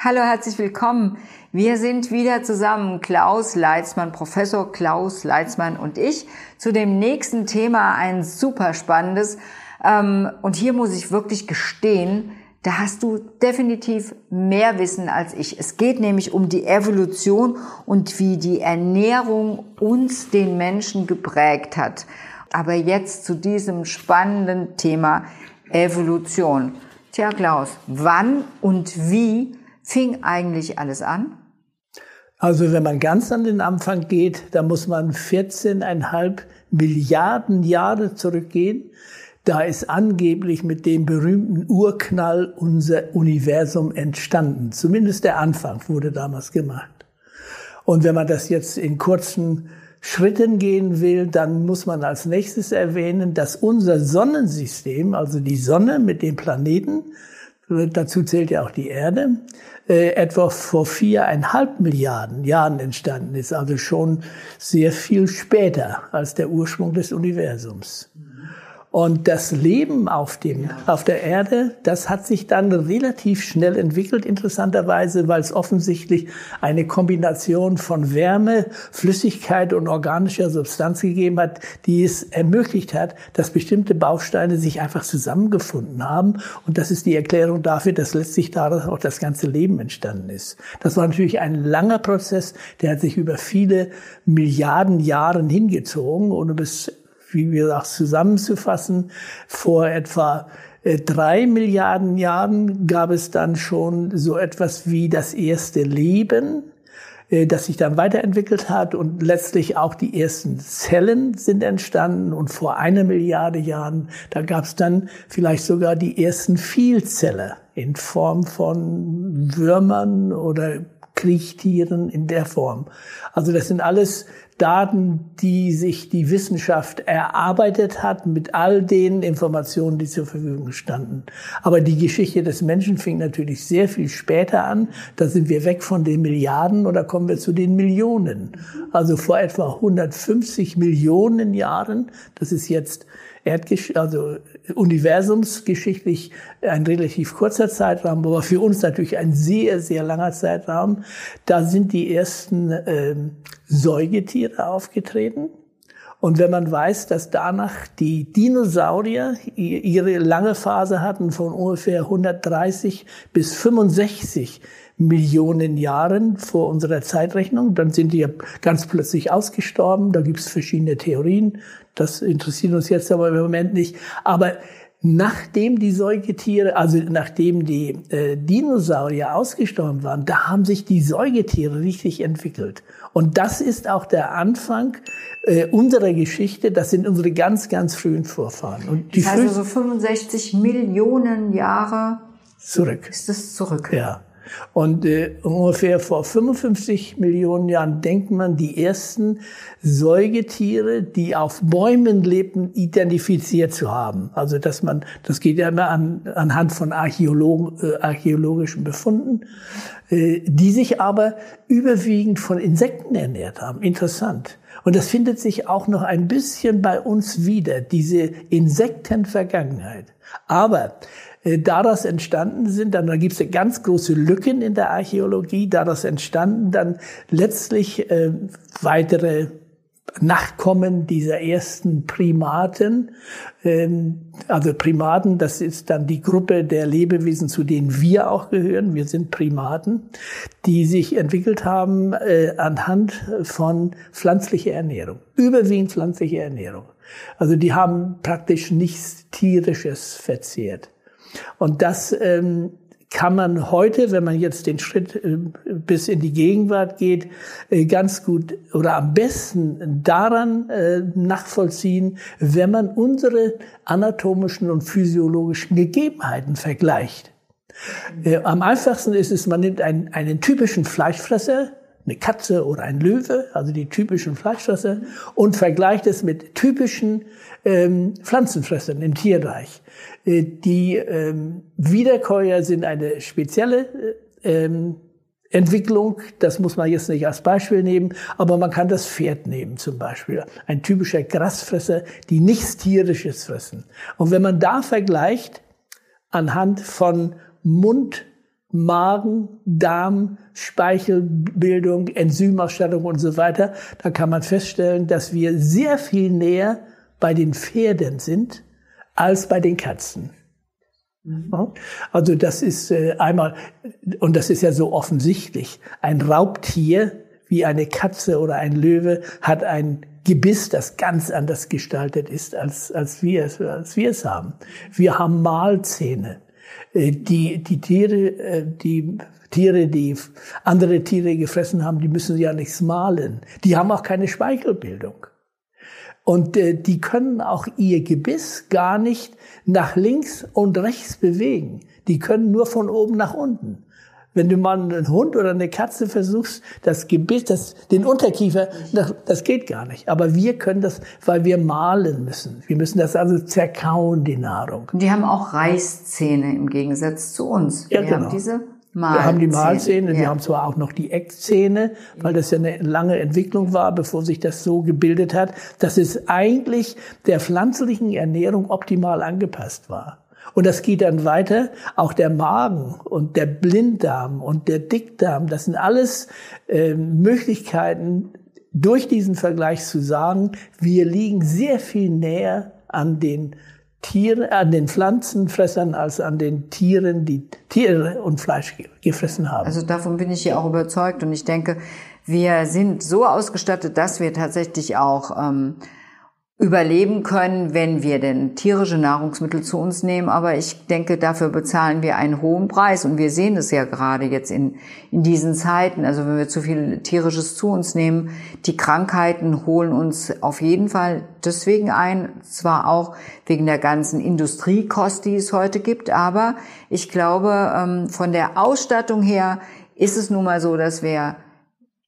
Hallo, herzlich willkommen. Wir sind wieder zusammen, Klaus Leitzmann, Professor Klaus Leitzmann und ich, zu dem nächsten Thema, ein super spannendes. Ähm, und hier muss ich wirklich gestehen, da hast du definitiv mehr Wissen als ich. Es geht nämlich um die Evolution und wie die Ernährung uns, den Menschen, geprägt hat. Aber jetzt zu diesem spannenden Thema Evolution. Tja, Klaus, wann und wie fing eigentlich alles an? Also wenn man ganz an den Anfang geht, da muss man 14,5 Milliarden Jahre zurückgehen. Da ist angeblich mit dem berühmten Urknall unser Universum entstanden. Zumindest der Anfang wurde damals gemacht. Und wenn man das jetzt in kurzen Schritten gehen will, dann muss man als nächstes erwähnen, dass unser Sonnensystem, also die Sonne mit den Planeten, dazu zählt ja auch die Erde, äh, etwa vor viereinhalb Milliarden Jahren entstanden ist, also schon sehr viel später als der Ursprung des Universums. Und das Leben auf dem, auf der Erde, das hat sich dann relativ schnell entwickelt, interessanterweise, weil es offensichtlich eine Kombination von Wärme, Flüssigkeit und organischer Substanz gegeben hat, die es ermöglicht hat, dass bestimmte Bausteine sich einfach zusammengefunden haben. Und das ist die Erklärung dafür, dass letztlich daraus auch das ganze Leben entstanden ist. Das war natürlich ein langer Prozess, der hat sich über viele Milliarden Jahren hingezogen und bis wie wir das zusammenzufassen, vor etwa äh, drei Milliarden Jahren gab es dann schon so etwas wie das erste Leben, äh, das sich dann weiterentwickelt hat und letztlich auch die ersten Zellen sind entstanden und vor einer Milliarde Jahren, da gab es dann vielleicht sogar die ersten Vielzeller in Form von Würmern oder Kriechtieren in der Form. Also das sind alles Daten, die sich die Wissenschaft erarbeitet hat mit all den Informationen, die zur Verfügung standen. Aber die Geschichte des Menschen fing natürlich sehr viel später an. Da sind wir weg von den Milliarden oder kommen wir zu den Millionen. Also vor etwa 150 Millionen Jahren, das ist jetzt Erdgesch also universumsgeschichtlich ein relativ kurzer Zeitraum, aber für uns natürlich ein sehr, sehr langer Zeitraum. Da sind die ersten ähm, Säugetiere aufgetreten. Und wenn man weiß, dass danach die Dinosaurier ihre lange Phase hatten von ungefähr 130 bis 65 Millionen Jahren vor unserer Zeitrechnung, dann sind die ja ganz plötzlich ausgestorben. Da gibt es verschiedene Theorien. Das interessiert uns jetzt aber im Moment nicht. Aber nachdem die Säugetiere, also nachdem die äh, Dinosaurier ausgestorben waren, da haben sich die Säugetiere richtig entwickelt. Und das ist auch der Anfang äh, unserer Geschichte. Das sind unsere ganz, ganz frühen Vorfahren. Und die das heißt also 65 Millionen Jahre zurück. Ist es zurück? Ja. Und äh, ungefähr vor 55 Millionen Jahren denkt man, die ersten Säugetiere, die auf Bäumen lebten, identifiziert zu haben. Also dass man, das geht ja immer an, anhand von Archäolog, äh, archäologischen Befunden, äh, die sich aber überwiegend von Insekten ernährt haben. Interessant. Und das findet sich auch noch ein bisschen bei uns wieder, diese Insektenvergangenheit. Aber daraus entstanden sind, dann da gibt es ganz große Lücken in der Archäologie, daraus entstanden dann letztlich äh, weitere Nachkommen dieser ersten Primaten. Ähm, also Primaten, das ist dann die Gruppe der Lebewesen, zu denen wir auch gehören. Wir sind Primaten, die sich entwickelt haben äh, anhand von pflanzlicher Ernährung. Überwiegend pflanzliche Ernährung. Also die haben praktisch nichts Tierisches verzehrt. Und das ähm, kann man heute, wenn man jetzt den Schritt äh, bis in die Gegenwart geht, äh, ganz gut oder am besten daran äh, nachvollziehen, wenn man unsere anatomischen und physiologischen Gegebenheiten vergleicht. Am einfachsten ist es, man nimmt einen, einen typischen Fleischfresser, eine Katze oder ein Löwe, also die typischen Fleischfresser, und vergleicht es mit typischen ähm, Pflanzenfressern im Tierreich. Äh, die ähm, Wiederkäuer sind eine spezielle äh, ähm, Entwicklung, das muss man jetzt nicht als Beispiel nehmen, aber man kann das Pferd nehmen zum Beispiel. Ein typischer Grasfresser, die nichts Tierisches fressen. Und wenn man da vergleicht, anhand von Mund, Magen, Darm, Speichelbildung, Enzymausstattung und so weiter, da kann man feststellen, dass wir sehr viel näher bei den Pferden sind als bei den Katzen. Mhm. Also das ist äh, einmal, und das ist ja so offensichtlich, ein Raubtier wie eine Katze oder ein Löwe hat ein Gebiss, das ganz anders gestaltet ist, als, als, wir, als wir es haben. Wir haben Mahlzähne. Äh, die, die Tiere, äh, die Tiere, die andere Tiere gefressen haben, die müssen ja nichts malen. Die haben auch keine Speichelbildung. Und äh, die können auch ihr Gebiss gar nicht nach links und rechts bewegen. Die können nur von oben nach unten. Wenn du mal einen Hund oder eine Katze versuchst, das Gebiss, das, den Unterkiefer, das, das geht gar nicht. Aber wir können das, weil wir malen müssen. Wir müssen das also zerkauen, die Nahrung. Die haben auch Reißzähne im Gegensatz zu uns. Ja, wir genau. haben diese Mahlzähne. Wir haben die Mahlzähne, ja. wir haben zwar auch noch die Eckzähne, weil das ja eine lange Entwicklung war, bevor sich das so gebildet hat, dass es eigentlich der pflanzlichen Ernährung optimal angepasst war. Und das geht dann weiter. Auch der Magen und der Blinddarm und der Dickdarm, das sind alles äh, Möglichkeiten, durch diesen Vergleich zu sagen, wir liegen sehr viel näher an den Tieren, an den Pflanzenfressern als an den Tieren, die Tiere und Fleisch gefressen haben. Also davon bin ich ja auch überzeugt und ich denke, wir sind so ausgestattet, dass wir tatsächlich auch ähm, überleben können, wenn wir denn tierische Nahrungsmittel zu uns nehmen. Aber ich denke, dafür bezahlen wir einen hohen Preis. Und wir sehen es ja gerade jetzt in, in diesen Zeiten. Also wenn wir zu viel tierisches zu uns nehmen, die Krankheiten holen uns auf jeden Fall deswegen ein. Zwar auch wegen der ganzen Industriekost, die es heute gibt. Aber ich glaube, ähm, von der Ausstattung her ist es nun mal so, dass wir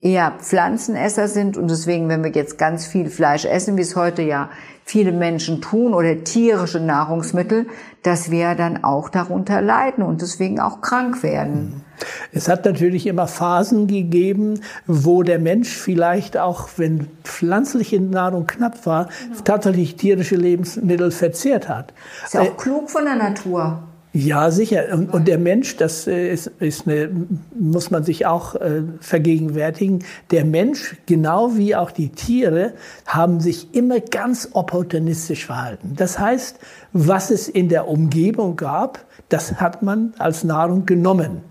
eher Pflanzenesser sind und deswegen, wenn wir jetzt ganz viel Fleisch essen, wie es heute ja viele Menschen tun oder tierische Nahrungsmittel, dass wir dann auch darunter leiden und deswegen auch krank werden. Es hat natürlich immer Phasen gegeben, wo der Mensch vielleicht auch, wenn pflanzliche Nahrung knapp war, tatsächlich tierische Lebensmittel verzehrt hat. Ist ja auch äh, klug von der Natur. Ja, sicher. Und, und der Mensch, das äh, ist, ist eine, muss man sich auch äh, vergegenwärtigen. Der Mensch, genau wie auch die Tiere, haben sich immer ganz opportunistisch verhalten. Das heißt, was es in der Umgebung gab, das hat man als Nahrung genommen.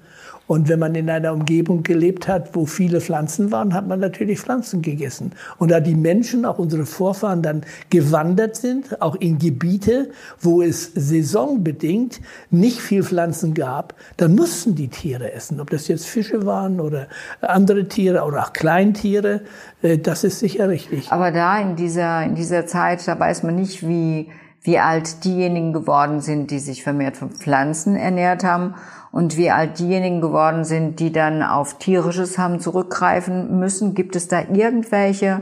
Und wenn man in einer Umgebung gelebt hat, wo viele Pflanzen waren, hat man natürlich Pflanzen gegessen. Und da die Menschen, auch unsere Vorfahren, dann gewandert sind, auch in Gebiete, wo es saisonbedingt nicht viel Pflanzen gab, dann mussten die Tiere essen. Ob das jetzt Fische waren oder andere Tiere oder auch Kleintiere, äh, das ist sicher richtig. Aber da in dieser, in dieser Zeit, da weiß man nicht, wie, wie alt diejenigen geworden sind, die sich vermehrt von Pflanzen ernährt haben und wie alt diejenigen geworden sind, die dann auf tierisches haben zurückgreifen müssen. Gibt es da irgendwelche,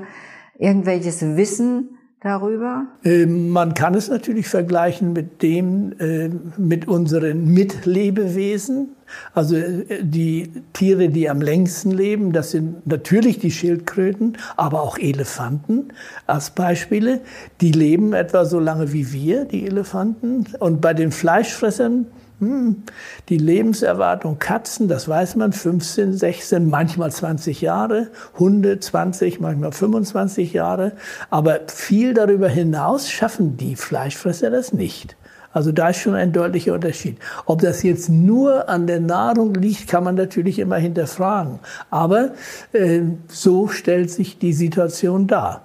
irgendwelches Wissen darüber? Ähm, man kann es natürlich vergleichen mit dem, äh, mit unseren Mitlebewesen. Also äh, die Tiere, die am längsten leben, das sind natürlich die Schildkröten, aber auch Elefanten als Beispiele. Die leben etwa so lange wie wir, die Elefanten. Und bei den Fleischfressern hm, die Lebenserwartung Katzen, das weiß man, 15, 16, manchmal 20 Jahre, Hunde 20, manchmal 25 Jahre. Aber viel darüber hinaus schaffen die Fleischfresser das nicht. Also da ist schon ein deutlicher Unterschied. Ob das jetzt nur an der Nahrung liegt, kann man natürlich immer hinterfragen. Aber äh, so stellt sich die Situation dar.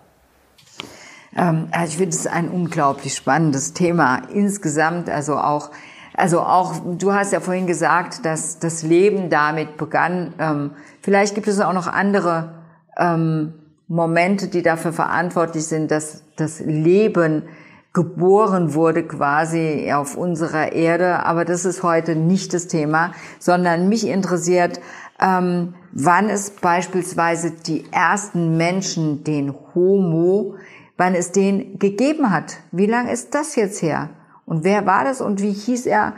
Ähm, also ich finde es ein unglaublich spannendes Thema insgesamt, also auch also auch, du hast ja vorhin gesagt, dass das Leben damit begann. Ähm, vielleicht gibt es auch noch andere ähm, Momente, die dafür verantwortlich sind, dass das Leben geboren wurde quasi auf unserer Erde. Aber das ist heute nicht das Thema, sondern mich interessiert, ähm, wann es beispielsweise die ersten Menschen, den Homo, wann es den gegeben hat. Wie lange ist das jetzt her? Und wer war das und wie hieß er?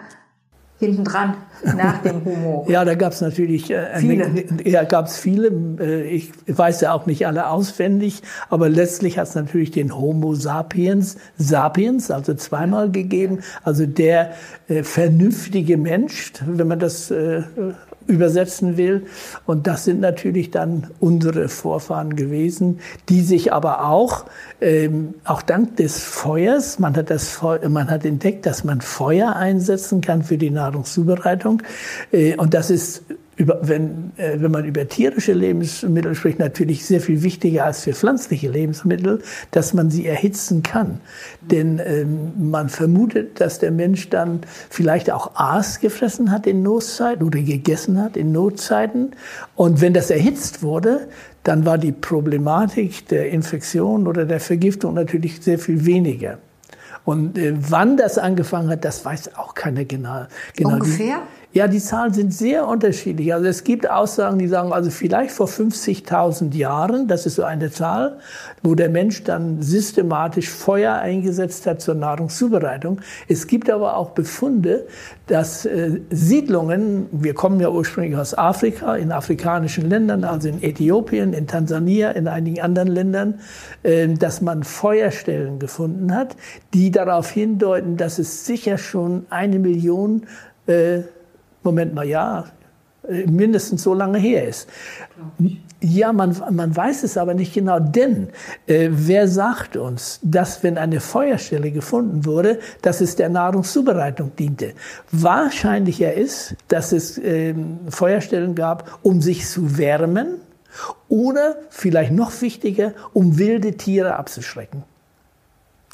hinten dran nach dem Homo? Ja, da gab es natürlich äh, viele. Ja, gab es viele. Äh, ich weiß ja auch nicht alle auswendig, aber letztlich hat es natürlich den Homo sapiens sapiens, also zweimal gegeben. Also der äh, vernünftige Mensch, wenn man das äh, übersetzen will. Und das sind natürlich dann unsere Vorfahren gewesen, die sich aber auch, ähm, auch dank des Feuers, man hat, das Feuer, man hat entdeckt, dass man Feuer einsetzen kann für die Nahrungszubereitung. Äh, und das ist über, wenn, äh, wenn man über tierische Lebensmittel spricht, natürlich sehr viel wichtiger als für pflanzliche Lebensmittel, dass man sie erhitzen kann. Denn ähm, man vermutet, dass der Mensch dann vielleicht auch Aas gefressen hat in Notzeiten oder gegessen hat in Notzeiten. Und wenn das erhitzt wurde, dann war die Problematik der Infektion oder der Vergiftung natürlich sehr viel weniger. Und äh, wann das angefangen hat, das weiß auch keiner genau. genau. Ungefähr? Ja, die Zahlen sind sehr unterschiedlich. Also es gibt Aussagen, die sagen, also vielleicht vor 50.000 Jahren, das ist so eine Zahl, wo der Mensch dann systematisch Feuer eingesetzt hat zur Nahrungszubereitung. Es gibt aber auch Befunde, dass äh, Siedlungen, wir kommen ja ursprünglich aus Afrika, in afrikanischen Ländern, also in Äthiopien, in Tansania, in einigen anderen Ländern, äh, dass man Feuerstellen gefunden hat, die darauf hindeuten, dass es sicher schon eine Million äh, Moment mal, ja, äh, mindestens so lange her ist. Ja, man, man weiß es aber nicht genau, denn äh, wer sagt uns, dass wenn eine Feuerstelle gefunden wurde, dass es der Nahrungszubereitung diente? Wahrscheinlicher ist, dass es äh, Feuerstellen gab, um sich zu wärmen oder vielleicht noch wichtiger, um wilde Tiere abzuschrecken.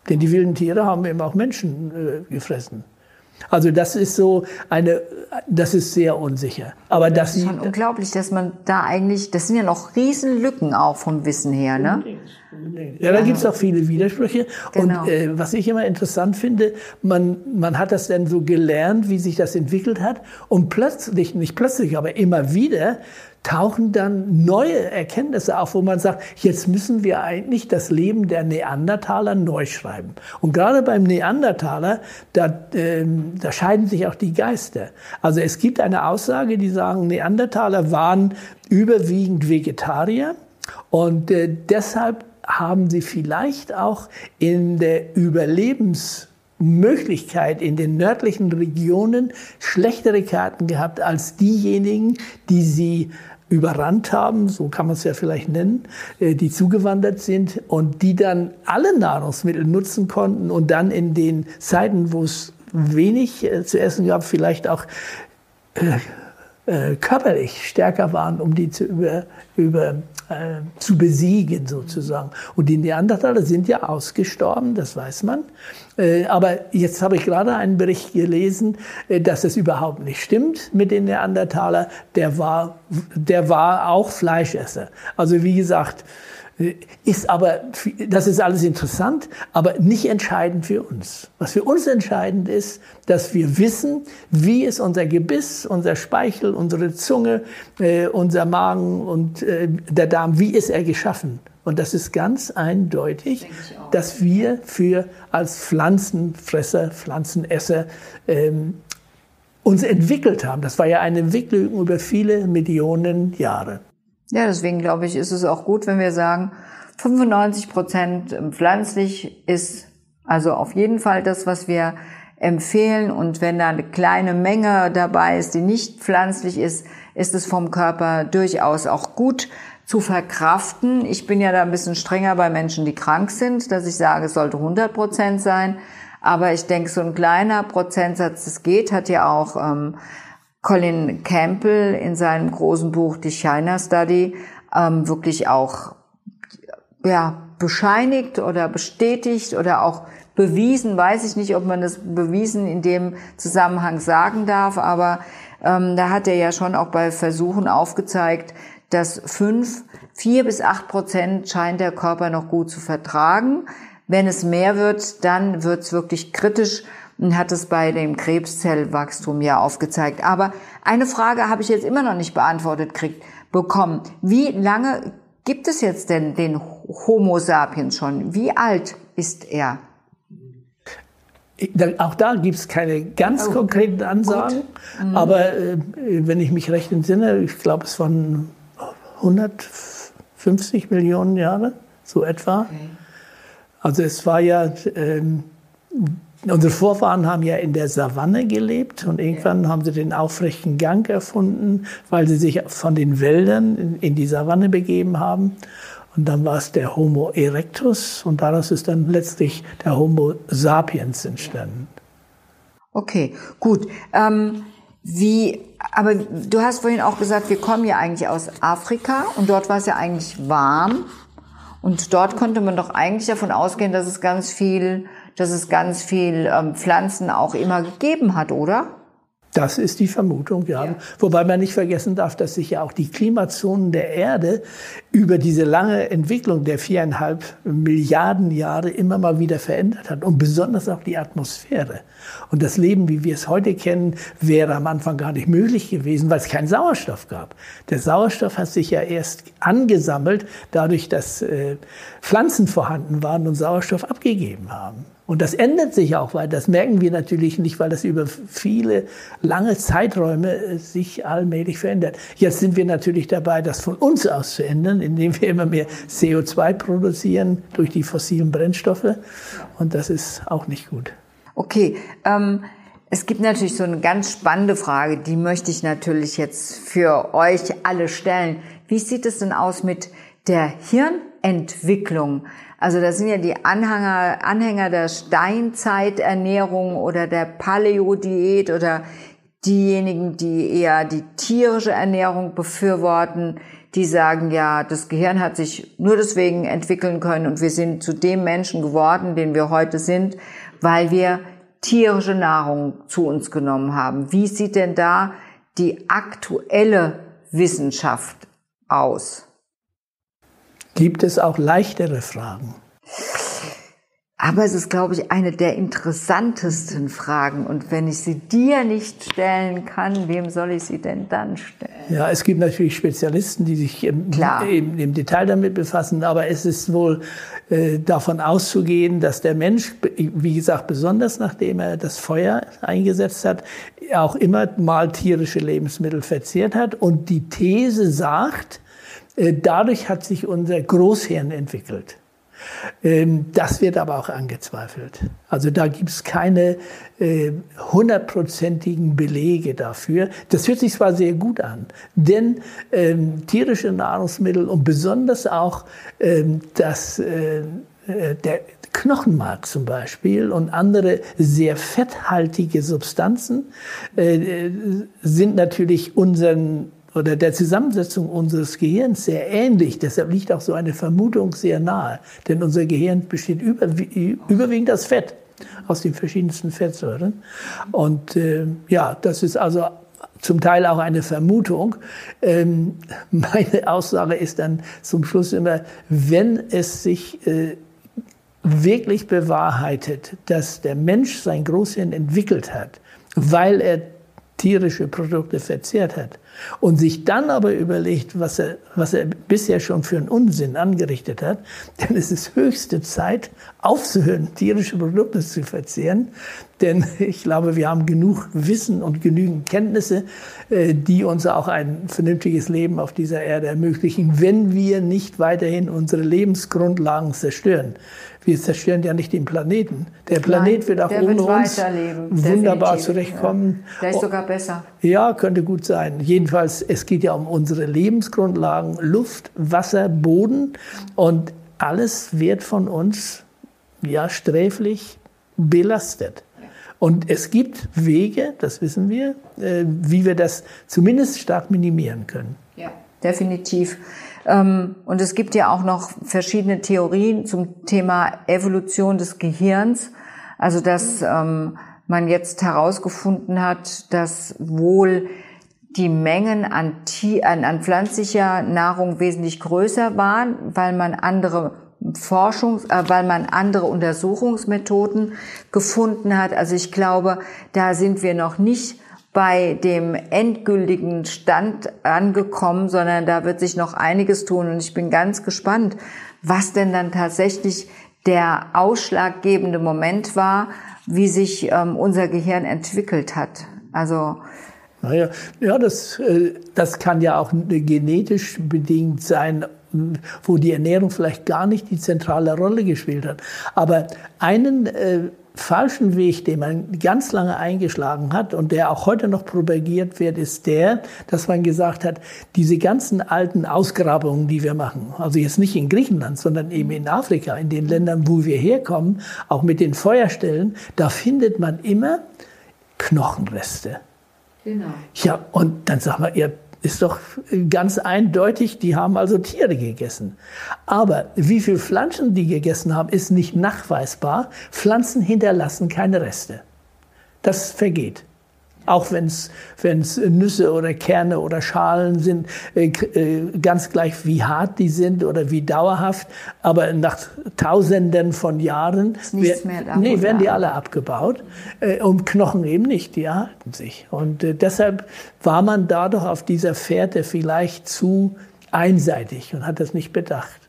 Denn die wilden Tiere haben eben auch Menschen äh, gefressen. Also das ist so eine, das ist sehr unsicher. Aber das ist schon unglaublich, dass man da eigentlich, das sind ja noch Riesenlücken auch vom Wissen her, ne? Ja, da gibt's auch viele Widersprüche. Genau. Und äh, was ich immer interessant finde, man, man hat das dann so gelernt, wie sich das entwickelt hat. Und plötzlich, nicht plötzlich, aber immer wieder tauchen dann neue Erkenntnisse auf, wo man sagt, jetzt müssen wir eigentlich das Leben der Neandertaler neu schreiben. Und gerade beim Neandertaler, da, äh, da scheiden sich auch die Geister. Also es gibt eine Aussage, die sagen, Neandertaler waren überwiegend Vegetarier und äh, deshalb haben sie vielleicht auch in der Überlebens Möglichkeit in den nördlichen Regionen schlechtere Karten gehabt als diejenigen, die sie überrannt haben, so kann man es ja vielleicht nennen, äh, die zugewandert sind und die dann alle Nahrungsmittel nutzen konnten und dann in den Zeiten, wo es wenig äh, zu essen gab, vielleicht auch äh, körperlich stärker waren, um die zu, über, über, äh, zu besiegen sozusagen. Und die Neandertaler sind ja ausgestorben, das weiß man. Äh, aber jetzt habe ich gerade einen Bericht gelesen, äh, dass es überhaupt nicht stimmt mit den Neandertaler. Der war, der war auch Fleischesser. Also wie gesagt, ist aber, das ist alles interessant, aber nicht entscheidend für uns. Was für uns entscheidend ist, dass wir wissen, wie ist unser Gebiss, unser Speichel, unsere Zunge, äh, unser Magen und äh, der Darm, wie ist er geschaffen? Und das ist ganz eindeutig, dass wir für als Pflanzenfresser, Pflanzenesser ähm, uns entwickelt haben. Das war ja eine Entwicklung über viele Millionen Jahre. Ja, deswegen glaube ich, ist es auch gut, wenn wir sagen, 95 Prozent pflanzlich ist also auf jeden Fall das, was wir empfehlen. Und wenn da eine kleine Menge dabei ist, die nicht pflanzlich ist, ist es vom Körper durchaus auch gut zu verkraften. Ich bin ja da ein bisschen strenger bei Menschen, die krank sind, dass ich sage, es sollte 100 Prozent sein. Aber ich denke, so ein kleiner Prozentsatz, das geht, hat ja auch ähm, Colin Campbell in seinem großen Buch The China Study ähm, wirklich auch ja, bescheinigt oder bestätigt oder auch bewiesen, weiß ich nicht, ob man das bewiesen in dem Zusammenhang sagen darf, aber ähm, da hat er ja schon auch bei Versuchen aufgezeigt, dass fünf, vier bis acht Prozent scheint der Körper noch gut zu vertragen. Wenn es mehr wird, dann wird es wirklich kritisch und hat es bei dem Krebszellwachstum ja aufgezeigt. Aber eine Frage habe ich jetzt immer noch nicht beantwortet kriegt, bekommen. Wie lange gibt es jetzt denn den Homo sapiens schon? Wie alt ist er? auch da gibt es keine ganz oh, konkreten Ansagen, mhm. aber äh, wenn ich mich recht entsinne, ich glaube, es waren 150 Millionen Jahre, so etwa. Okay. Also es war ja, ähm, unsere Vorfahren haben ja in der Savanne gelebt und irgendwann haben sie den aufrechten Gang erfunden, weil sie sich von den Wäldern in, in die Savanne begeben haben. Und dann war es der Homo erectus und daraus ist dann letztlich der Homo sapiens entstanden. Okay, gut. Ähm, wie, aber du hast vorhin auch gesagt, wir kommen ja eigentlich aus Afrika und dort war es ja eigentlich warm. Und dort konnte man doch eigentlich davon ausgehen, dass es ganz viel, dass es ganz viel ähm, Pflanzen auch immer gegeben hat, oder? Das ist die Vermutung, ja. ja. Wobei man nicht vergessen darf, dass sich ja auch die Klimazonen der Erde über diese lange Entwicklung der viereinhalb Milliarden Jahre immer mal wieder verändert hat. Und besonders auch die Atmosphäre. Und das Leben, wie wir es heute kennen, wäre am Anfang gar nicht möglich gewesen, weil es keinen Sauerstoff gab. Der Sauerstoff hat sich ja erst angesammelt, dadurch, dass äh, Pflanzen vorhanden waren und Sauerstoff abgegeben haben. Und das ändert sich auch, weil das merken wir natürlich nicht, weil das über viele lange Zeiträume äh, sich allmählich verändert. Jetzt sind wir natürlich dabei, das von uns aus zu ändern, indem wir immer mehr CO2 produzieren durch die fossilen Brennstoffe. Und das ist auch nicht gut. Okay. Ähm es gibt natürlich so eine ganz spannende Frage, die möchte ich natürlich jetzt für euch alle stellen. Wie sieht es denn aus mit der Hirnentwicklung? Also das sind ja die Anhänger, Anhänger der Steinzeiternährung oder der Paleo-Diät oder diejenigen, die eher die tierische Ernährung befürworten, die sagen, ja, das Gehirn hat sich nur deswegen entwickeln können und wir sind zu dem Menschen geworden, den wir heute sind, weil wir tierische Nahrung zu uns genommen haben. Wie sieht denn da die aktuelle Wissenschaft aus? Gibt es auch leichtere Fragen. Aber es ist, glaube ich, eine der interessantesten Fragen. Und wenn ich sie dir nicht stellen kann, wem soll ich sie denn dann stellen? Ja, es gibt natürlich Spezialisten, die sich im, im, im Detail damit befassen. Aber es ist wohl äh, davon auszugehen, dass der Mensch, wie gesagt, besonders nachdem er das Feuer eingesetzt hat, auch immer mal tierische Lebensmittel verzehrt hat. Und die These sagt, dadurch hat sich unser Großhirn entwickelt. Ähm, das wird aber auch angezweifelt. Also da gibt es keine äh, hundertprozentigen Belege dafür. Das hört sich zwar sehr gut an, denn ähm, tierische Nahrungsmittel und besonders auch ähm, das, äh, äh, der Knochenmark zum Beispiel und andere sehr fetthaltige Substanzen äh, sind natürlich unseren oder der Zusammensetzung unseres Gehirns sehr ähnlich. Deshalb liegt auch so eine Vermutung sehr nahe. Denn unser Gehirn besteht über, überwiegend aus Fett, aus den verschiedensten Fettsäuren. Und äh, ja, das ist also zum Teil auch eine Vermutung. Ähm, meine Aussage ist dann zum Schluss immer, wenn es sich äh, wirklich bewahrheitet, dass der Mensch sein Großhirn entwickelt hat, weil er tierische Produkte verzehrt hat und sich dann aber überlegt, was er, was er bisher schon für einen Unsinn angerichtet hat, ist es höchste Zeit, aufzuhören, tierische Produkte zu verzehren. Denn ich glaube, wir haben genug Wissen und genügend Kenntnisse, äh, die uns auch ein vernünftiges Leben auf dieser Erde ermöglichen, wenn wir nicht weiterhin unsere Lebensgrundlagen zerstören. Wir zerstören ja nicht den Planeten. Der Planet Nein, wird auch ohne uns wunderbar zurechtkommen. Ja. Der ist sogar besser. Ja, könnte gut sein. Jedenfalls, es geht ja um unsere Lebensgrundlagen, Luft, Wasser, Boden und alles wird von uns ja sträflich belastet. Und es gibt Wege, das wissen wir, äh, wie wir das zumindest stark minimieren können. Ja, definitiv. Ähm, und es gibt ja auch noch verschiedene Theorien zum Thema Evolution des Gehirns. Also dass ähm, man jetzt herausgefunden hat, dass wohl die Mengen an, an, an pflanzlicher Nahrung wesentlich größer waren, weil man andere Forschungs, äh, weil man andere Untersuchungsmethoden gefunden hat. Also ich glaube, da sind wir noch nicht bei dem endgültigen Stand angekommen, sondern da wird sich noch einiges tun. Und ich bin ganz gespannt, was denn dann tatsächlich der ausschlaggebende Moment war, wie sich ähm, unser Gehirn entwickelt hat. Also naja, ja, das, äh, das kann ja auch genetisch bedingt sein, wo die Ernährung vielleicht gar nicht die zentrale Rolle gespielt hat. Aber einen äh, falschen Weg, den man ganz lange eingeschlagen hat und der auch heute noch propagiert wird, ist der, dass man gesagt hat, diese ganzen alten Ausgrabungen, die wir machen, also jetzt nicht in Griechenland, sondern eben in Afrika, in den Ländern, wo wir herkommen, auch mit den Feuerstellen, da findet man immer Knochenreste. Genau. Ja, und dann sag mal, ihr ist doch ganz eindeutig, die haben also Tiere gegessen. Aber wie viel Pflanzen die gegessen haben, ist nicht nachweisbar. Pflanzen hinterlassen keine Reste. Das vergeht. Auch wenn es Nüsse oder Kerne oder Schalen sind, äh, äh, ganz gleich wie hart die sind oder wie dauerhaft. Aber nach Tausenden von Jahren wer, nee, werden die alle abgebaut. Äh, und Knochen eben nicht, die erhalten sich. Und deshalb war man dadurch auf dieser Fährte vielleicht zu einseitig und hat das nicht bedacht.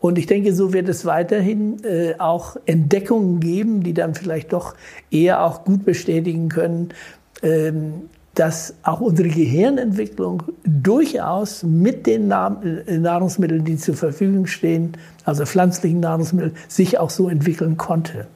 Und ich denke, so wird es weiterhin äh, auch Entdeckungen geben, die dann vielleicht doch eher auch gut bestätigen können, dass auch unsere Gehirnentwicklung durchaus mit den äh, Nahrungsmitteln, die zur Verfügung stehen, also pflanzlichen Nahrungsmitteln, sich auch so entwickeln konnte.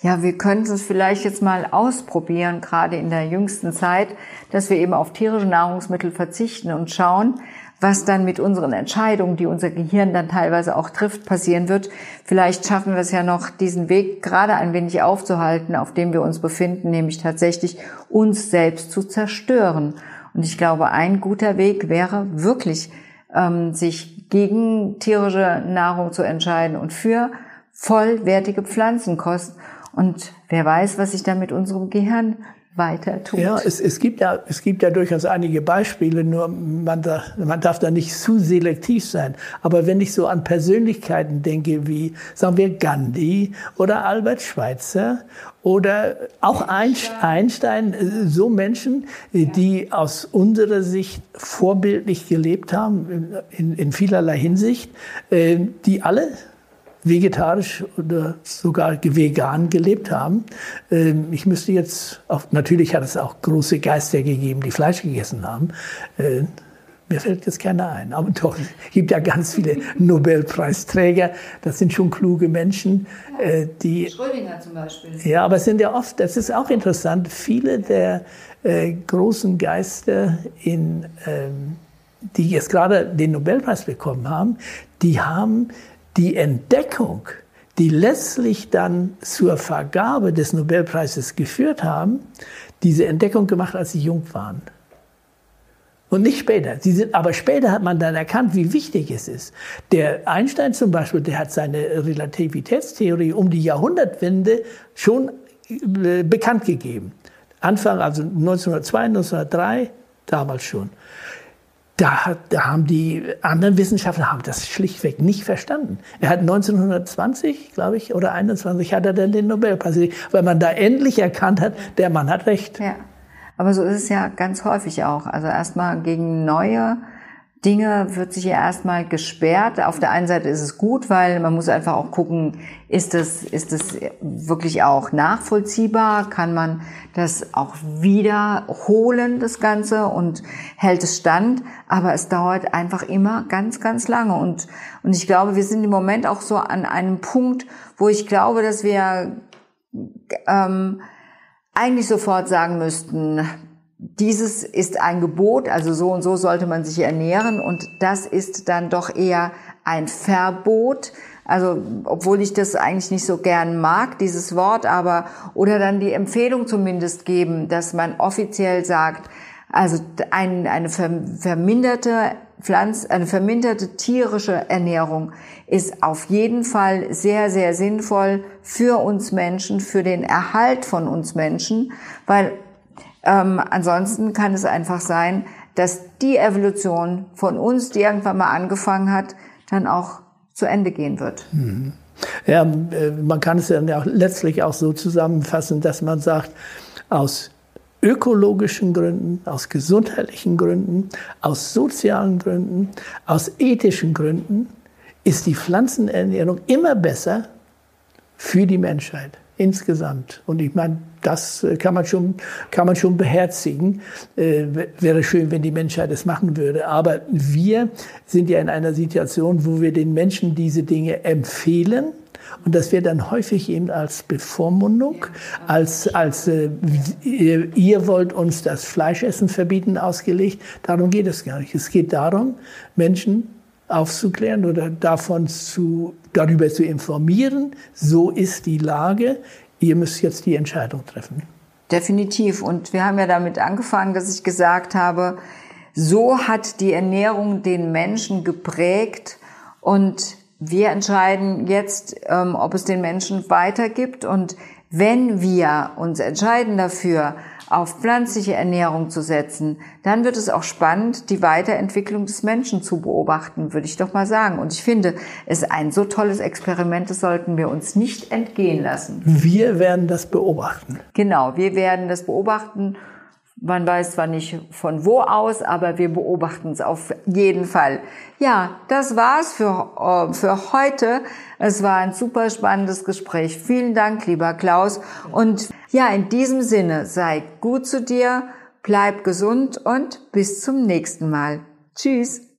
Ja, wir könnten es vielleicht jetzt mal ausprobieren, gerade in der jüngsten Zeit, dass wir eben auf tierische Nahrungsmittel verzichten und schauen, was dann mit unseren Entscheidungen, die unser Gehirn dann teilweise auch trifft, passieren wird. Vielleicht schaffen wir es ja noch, diesen Weg gerade ein wenig aufzuhalten, auf dem wir uns befinden, nämlich tatsächlich uns selbst zu zerstören. Und ich glaube, ein guter Weg wäre wirklich, ähm, sich gegen tierische Nahrung zu entscheiden und für vollwertige Pflanzenkost. Und wer weiß, was sich dann mit unserem Gehirn weiter tut. Ja, es, es, gibt ja, es gibt ja durchaus einige Beispiele, nur man, da, man darf da nicht zu selektiv sein. Aber wenn ich so an Persönlichkeiten denke, wie, sagen wir, Gandhi oder Albert Schweitzer oder auch Einstein, so Menschen, die aus unserer Sicht vorbildlich gelebt haben, in, in vielerlei Hinsicht, äh, die alle vegetarisch oder sogar vegan gelebt haben. Ähm, ich müsste jetzt, auch, natürlich hat es auch große Geister gegeben, die Fleisch gegessen haben. Äh, mir fällt jetzt keiner ein. Aber doch, es gibt ja ganz viele Nobelpreisträger. Das sind schon kluge Menschen, äh, die. Schrödinger zum Beispiel. Ja, aber es sind ja oft, das ist auch interessant, viele der äh, großen Geister in, ähm, die jetzt gerade den Nobelpreis bekommen haben, die haben die Entdeckung, die letztlich dann zur Vergabe des Nobelpreises geführt haben, diese Entdeckung gemacht, als sie jung waren. Und nicht später. Sie sind, aber später hat man dann erkannt, wie wichtig es ist. Der Einstein zum Beispiel, der hat seine Relativitätstheorie um die Jahrhundertwende schon äh, bekannt gegeben. Anfang, also 1902, 1903, damals schon da, da haben die anderen Wissenschaftler haben das schlichtweg nicht verstanden. Er hat 1920, glaube ich, oder 21 hat er dann den Nobelpreis, weil man da endlich erkannt hat, der Mann hat recht. Ja, aber so ist es ja ganz häufig auch. Also erstmal gegen neue Dinge wird sich ja erstmal gesperrt. Auf der einen Seite ist es gut, weil man muss einfach auch gucken, ist das, ist das wirklich auch nachvollziehbar? Kann man das auch wiederholen, das Ganze, und hält es stand? Aber es dauert einfach immer ganz, ganz lange. Und, und ich glaube, wir sind im Moment auch so an einem Punkt, wo ich glaube, dass wir ähm, eigentlich sofort sagen müssten, dieses ist ein Gebot, also so und so sollte man sich ernähren und das ist dann doch eher ein Verbot. Also, obwohl ich das eigentlich nicht so gern mag, dieses Wort, aber, oder dann die Empfehlung zumindest geben, dass man offiziell sagt, also ein, eine verminderte Pflanz, eine verminderte tierische Ernährung ist auf jeden Fall sehr, sehr sinnvoll für uns Menschen, für den Erhalt von uns Menschen, weil ähm, ansonsten kann es einfach sein, dass die Evolution von uns, die irgendwann mal angefangen hat, dann auch zu Ende gehen wird. Mhm. Ja, äh, man kann es ja auch letztlich auch so zusammenfassen, dass man sagt, aus ökologischen Gründen, aus gesundheitlichen Gründen, aus sozialen Gründen, aus ethischen Gründen ist die Pflanzenernährung immer besser für die Menschheit. insgesamt. Und ich meine, das äh, kann man schon, kann man schon beherzigen. Äh, wäre schön, wenn die Menschheit es machen würde. Aber wir sind ja in einer Situation, wo wir den Menschen diese Dinge empfehlen. Und das wird dann häufig eben als Bevormundung, als, als äh, ihr, ihr wollt uns das Fleischessen verbieten ausgelegt. Darum geht es gar nicht. Es geht darum, Menschen aufzuklären oder davon zu, darüber zu informieren. So ist die Lage. Ihr müsst jetzt die Entscheidung treffen. Definitiv. Und wir haben ja damit angefangen, dass ich gesagt habe, so hat die Ernährung den Menschen geprägt und wir entscheiden jetzt, ähm, ob es den Menschen weitergibt. Und wenn wir uns entscheiden dafür, auf pflanzliche Ernährung zu setzen, dann wird es auch spannend, die Weiterentwicklung des Menschen zu beobachten, würde ich doch mal sagen. Und ich finde, es ist ein so tolles Experiment, das sollten wir uns nicht entgehen lassen. Wir werden das beobachten. Genau, wir werden das beobachten. Man weiß zwar nicht von wo aus, aber wir beobachten es auf jeden Fall. Ja, das war's für, äh, für heute. Es war ein super spannendes Gespräch. Vielen Dank, lieber Klaus. Und ja, in diesem Sinne, sei gut zu dir, bleib gesund und bis zum nächsten Mal. Tschüss.